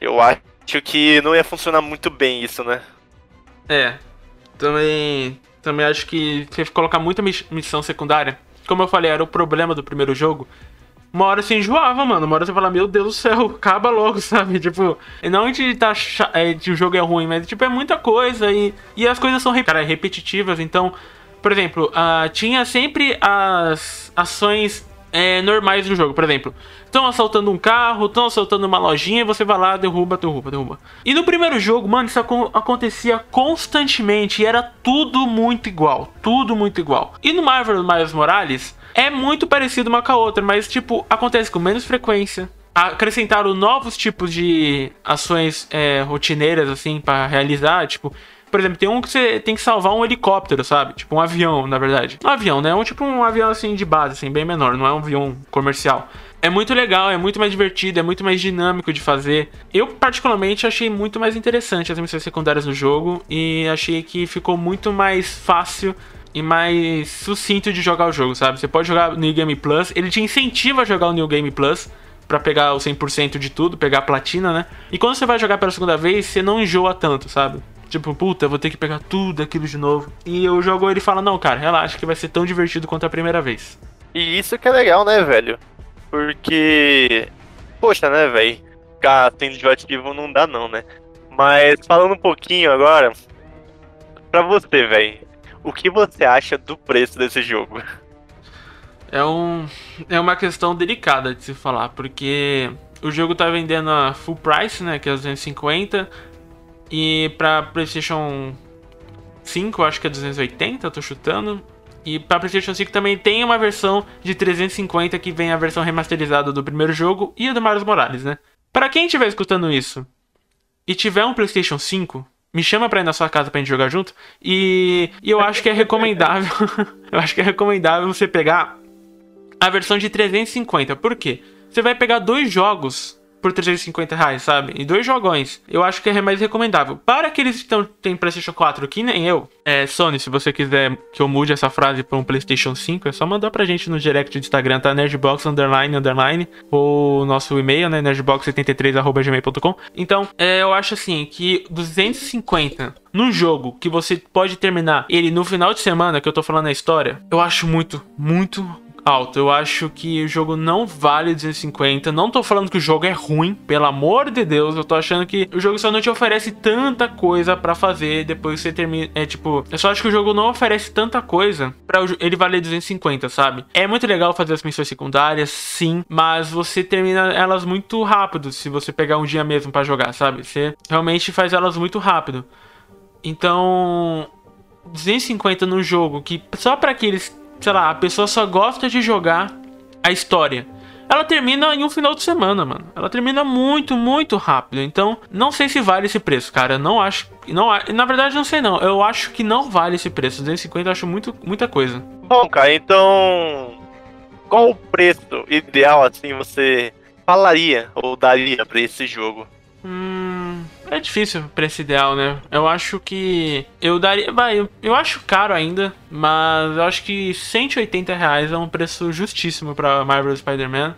eu acho que não ia funcionar muito bem isso, né? É, também, também acho que se colocar muita missão secundária, como eu falei, era o problema do primeiro jogo. Uma hora você enjoava, mano. Uma hora você fala, meu Deus do céu, acaba logo, sabe? Tipo, não de, tá, é, de o jogo é ruim, mas tipo, é muita coisa e, e as coisas são cara, repetitivas. Então, por exemplo, uh, tinha sempre as ações é, normais do jogo. Por exemplo, estão assaltando um carro, estão assaltando uma lojinha, você vai lá, derruba, derruba, derruba. E no primeiro jogo, mano, isso acontecia constantemente e era tudo muito igual. Tudo muito igual. E no Marvel Miles Morales, é muito parecido uma com a outra, mas tipo, acontece com menos frequência. Acrescentaram novos tipos de ações é, rotineiras, assim, para realizar, tipo, por exemplo, tem um que você tem que salvar um helicóptero, sabe? Tipo um avião, na verdade. Um avião, né? Um tipo um avião assim de base, assim, bem menor, não é um avião comercial. É muito legal, é muito mais divertido, é muito mais dinâmico de fazer. Eu, particularmente, achei muito mais interessante as missões secundárias do jogo e achei que ficou muito mais fácil e mais sucinto de jogar o jogo, sabe? Você pode jogar New Game Plus, ele te incentiva a jogar o New Game Plus para pegar o 100% de tudo, pegar a platina, né? E quando você vai jogar pela segunda vez, você não enjoa tanto, sabe? Tipo, puta, vou ter que pegar tudo aquilo de novo. E o jogo ele fala: Não, cara, relaxa que vai ser tão divertido quanto a primeira vez. E isso que é legal, né, velho? Porque. Poxa, né, velho? Ficar sendo enjoativo não dá, não, né? Mas falando um pouquinho agora. Pra você, velho. O que você acha do preço desse jogo? É, um, é uma questão delicada de se falar, porque o jogo tá vendendo a full price, né? Que é 250 e pra PlayStation 5, acho que é 280, eu tô chutando. E pra PlayStation 5 também tem uma versão de 350 que vem a versão remasterizada do primeiro jogo e a do Miles Morales, né? Para quem estiver escutando isso e tiver um PlayStation 5, me chama pra ir na sua casa pra gente jogar junto. E, e eu acho que é recomendável. eu acho que é recomendável você pegar a versão de 350. Por quê? Você vai pegar dois jogos por 350 reais, sabe? E dois jogões. Eu acho que é mais recomendável. Para aqueles que tão, tem PlayStation 4, que nem eu, é, Sony, se você quiser que eu mude essa frase para um PlayStation 5, é só mandar pra gente no direct do Instagram, tá? Nerdbox underline underline, ou nosso e-mail, né? nerdbox73.gmail.com. Então, é, eu acho assim que 250 num jogo que você pode terminar ele no final de semana, que eu tô falando a história, eu acho muito, muito, alto. Eu acho que o jogo não vale 250. Não tô falando que o jogo é ruim, pelo amor de Deus. Eu tô achando que o jogo só não te oferece tanta coisa para fazer depois que você termina. É tipo, eu só acho que o jogo não oferece tanta coisa para ele valer 250, sabe? É muito legal fazer as missões secundárias, sim, mas você termina elas muito rápido se você pegar um dia mesmo para jogar, sabe? Você realmente faz elas muito rápido. Então, 250 no jogo que só para aqueles sei lá, a pessoa só gosta de jogar a história. Ela termina em um final de semana, mano. Ela termina muito, muito rápido. Então, não sei se vale esse preço, cara. Não acho. Não, na verdade, não sei não. Eu acho que não vale esse preço. 250 eu acho muito, muita coisa. Bom, cara, então. Qual o preço ideal, assim, você falaria ou daria para esse jogo? Hum, é difícil esse ideal, né? Eu acho que. Eu daria. Vai, eu, eu acho caro ainda, mas eu acho que 180 reais é um preço justíssimo pra Marvel Spider-Man.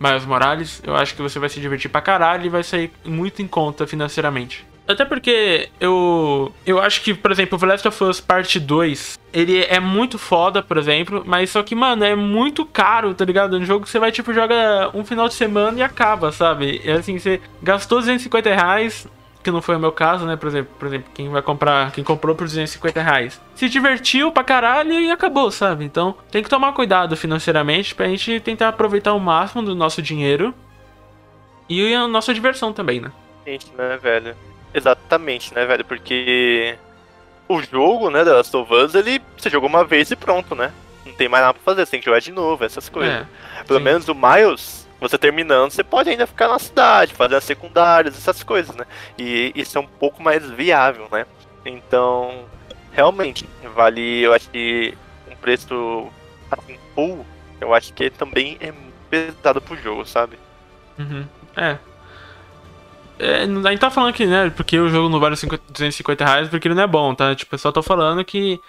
Miles Morales, eu acho que você vai se divertir pra caralho e vai sair muito em conta financeiramente. Até porque eu eu acho que, por exemplo, o Last of Us Parte 2, ele é muito foda, por exemplo, mas só que, mano, é muito caro, tá ligado? Um jogo que você vai, tipo, joga um final de semana e acaba, sabe? É assim, você gastou 250 reais, que não foi o meu caso, né? Por exemplo, por exemplo, quem vai comprar, quem comprou por 250 reais, se divertiu pra caralho e acabou, sabe? Então tem que tomar cuidado financeiramente pra gente tentar aproveitar o máximo do nosso dinheiro e a nossa diversão também, né? Gente, né, velho? Exatamente, né, velho? Porque o jogo, né, da Last of Us, ele você jogou uma vez e pronto, né? Não tem mais nada pra fazer, você tem que jogar de novo, essas coisas. É, Pelo sim. menos o Miles, você terminando, você pode ainda ficar na cidade, fazer as secundárias, essas coisas, né? E isso é um pouco mais viável, né? Então, realmente, vale, eu acho que um preço assim, full, eu acho que também é pesado pro jogo, sabe? Uhum. É. É, a gente tá falando aqui, né? Porque o jogo não vale 50 250 reais porque ele não é bom, tá? Tipo, eu só tô falando que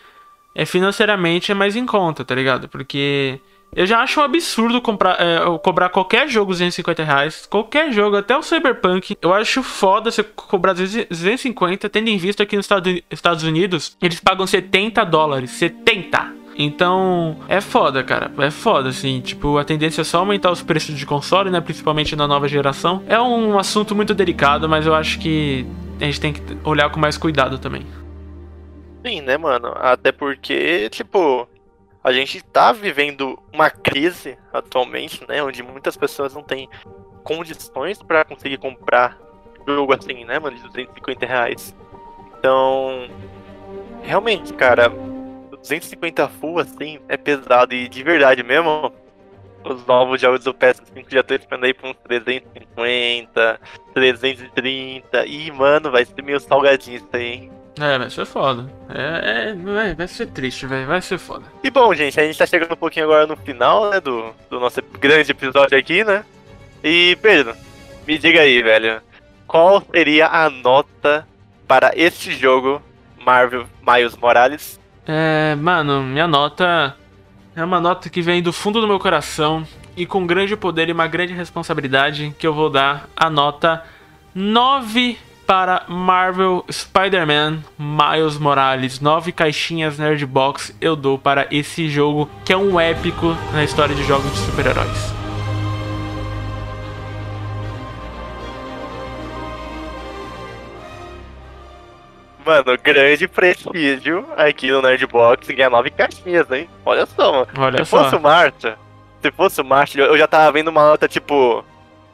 é financeiramente é mais em conta, tá ligado? Porque eu já acho um absurdo comprar, é, cobrar qualquer jogo 250 reais. Qualquer jogo, até o Cyberpunk. Eu acho foda você cobrar 250, tendo em vista que nos Estados Unidos eles pagam 70 dólares. 70! Então, é foda, cara. É foda, assim. Tipo, a tendência é só aumentar os preços de console, né? Principalmente na nova geração. É um assunto muito delicado, mas eu acho que a gente tem que olhar com mais cuidado também. Sim, né, mano? Até porque, tipo, a gente tá vivendo uma crise atualmente, né? Onde muitas pessoas não têm condições pra conseguir comprar jogo assim, né, mano? De 250 reais. Então, realmente, cara, 250 full assim é pesado e de verdade mesmo. Os novos jogos do PS5 já estão esperando aí pra uns 350, 330. Ih, mano, vai ser meio salgadinho isso aí, hein? É, vai ser foda. É, é vai, vai ser triste, velho. Vai ser foda. E bom, gente, a gente tá chegando um pouquinho agora no final, né, do, do nosso grande episódio aqui, né? E, Pedro, me diga aí, velho, qual seria a nota para este jogo, Marvel Miles Morales? É, mano, minha nota é uma nota que vem do fundo do meu coração e com grande poder e uma grande responsabilidade que eu vou dar a nota 9 para Marvel Spider-Man Miles Morales. 9 caixinhas Nerdbox eu dou para esse jogo que é um épico na história de jogos de super-heróis. Mano, grande prestígio aqui no Nerdbox ganhar nove caixinhas, hein? Olha só, mano. Olha se só. fosse o Marta, se fosse o Marta, eu já tava vendo uma nota tipo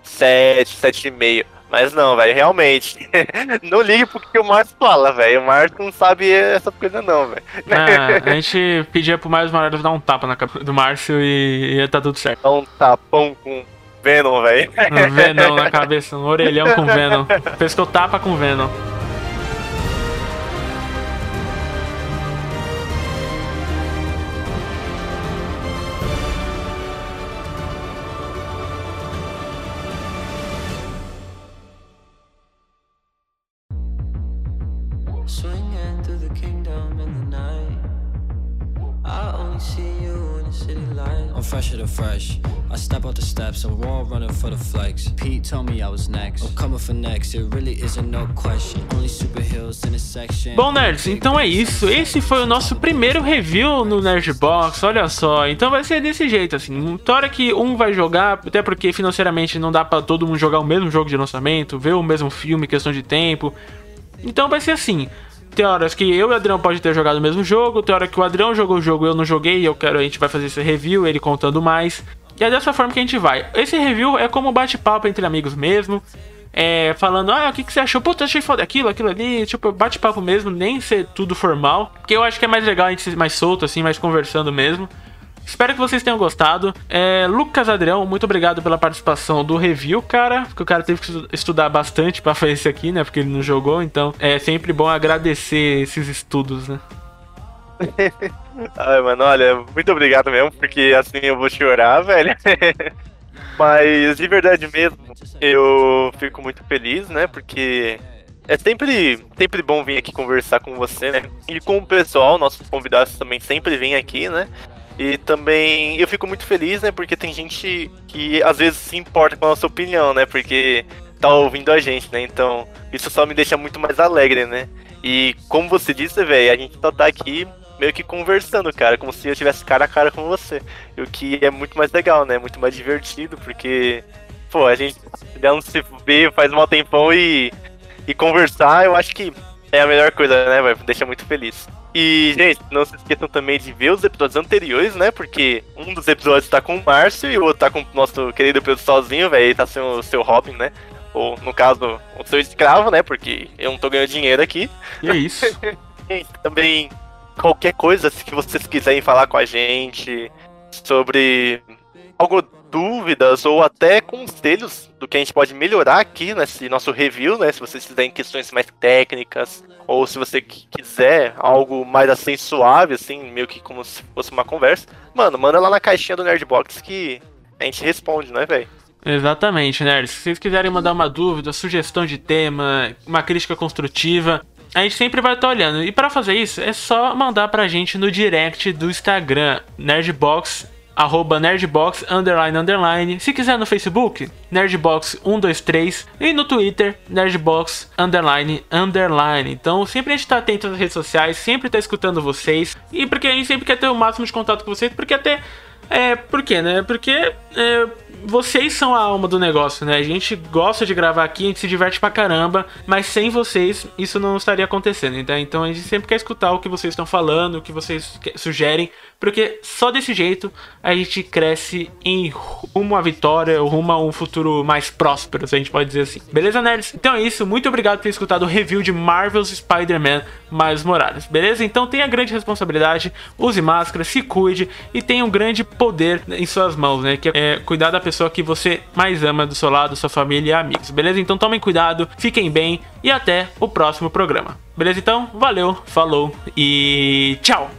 7, 7,5. Mas não, velho, realmente. não ligue pro que o Márcio fala, velho. O Márcio não sabe essa coisa, não, velho. É, a gente pedia pro Miles Morales dar um tapa na cabeça do Márcio e ia tá tudo certo. Dá um tapão com Venom, velho. Um Venom na cabeça, um orelhão com Venom. Pescou tapa com Venom. Raw running for the flex. Pete told me I was next. I'm coming for next, it really isn't no question. Only in this section. Bom, nerds, então é isso. Esse foi o nosso primeiro review no Nerdbox. Olha só. Então vai ser desse jeito, assim. Hora que um vai jogar, até porque financeiramente não dá pra todo mundo jogar o mesmo jogo de lançamento, ver o mesmo filme, questão de tempo. Então vai ser assim. Tem horas que eu e o Adrião pode ter jogado o mesmo jogo, tem hora que o Adrião jogou o jogo e eu não joguei, e eu quero, a gente vai fazer esse review, ele contando mais. E é dessa forma que a gente vai. Esse review é como bate-papo entre amigos mesmo. É, falando, ah, o que, que você achou? Puta, achei foda aquilo, aquilo ali. Tipo, bate-papo mesmo, nem ser tudo formal. Porque eu acho que é mais legal a gente ser mais solto, assim, mais conversando mesmo. Espero que vocês tenham gostado. É, Lucas Adrião, muito obrigado pela participação do review, cara. Porque o cara teve que estu- estudar bastante pra fazer isso aqui, né? Porque ele não jogou. Então é sempre bom agradecer esses estudos, né? Ai, mano, olha, muito obrigado mesmo, porque assim eu vou chorar, velho. Mas de verdade mesmo, eu fico muito feliz, né? Porque é sempre, sempre bom vir aqui conversar com você, né? E com o pessoal, nossos convidados também sempre vêm aqui, né? E também eu fico muito feliz, né? Porque tem gente que às vezes se importa com a nossa opinião, né? Porque tá ouvindo a gente, né? Então, isso só me deixa muito mais alegre, né? E como você disse, velho, a gente só tá aqui meio que conversando, cara, como se eu tivesse cara a cara com você. O que é muito mais legal, né? Muito mais divertido, porque, pô, a gente não se vê faz mal tempão e, e conversar, eu acho que é a melhor coisa, né, vai Deixa muito feliz. E, gente, não se esqueçam também de ver os episódios anteriores, né? Porque um dos episódios tá com o Márcio e o outro tá com o nosso querido Pedro sozinho, velho. Ele tá sendo o seu Robin, né? Ou, no caso, o seu escravo, né? Porque eu não tô ganhando dinheiro aqui. E é isso. gente, também qualquer coisa que vocês quiserem falar com a gente sobre algo dúvidas ou até conselhos do que a gente pode melhorar aqui nesse nosso review, né? Se vocês quiserem questões mais técnicas ou se você quiser algo mais assim suave, assim, meio que como se fosse uma conversa, mano, manda lá na caixinha do Nerdbox que a gente responde, né, velho? Exatamente, nerds. Se vocês quiserem mandar uma dúvida, sugestão de tema, uma crítica construtiva, a gente sempre vai estar olhando. E para fazer isso, é só mandar pra gente no direct do Instagram, Nerdbox arroba nerdbox, underline, underline. Se quiser no Facebook, nerdbox123. E no Twitter, nerdbox, underline, underline. Então, sempre a gente tá atento nas redes sociais, sempre tá escutando vocês. E porque a gente sempre quer ter o máximo de contato com vocês, porque até... É, por quê, né? Porque é, vocês são a alma do negócio, né? A gente gosta de gravar aqui, a gente se diverte pra caramba, mas sem vocês isso não estaria acontecendo, então, então a gente sempre quer escutar o que vocês estão falando, o que vocês sugerem, porque só desse jeito a gente cresce em rumo à vitória, rumo a um futuro mais próspero, se a gente pode dizer assim. Beleza, nerds? Então é isso, muito obrigado por ter escutado o review de Marvel's Spider-Man Miles Morales, beleza? Então tenha grande responsabilidade, use máscara, se cuide e tenha um grande poder em suas mãos, né? Que é cuidar da pessoa que você mais ama do seu lado, sua família e amigos, beleza? Então tomem cuidado, fiquem bem e até o próximo programa. Beleza? Então, valeu, falou e tchau!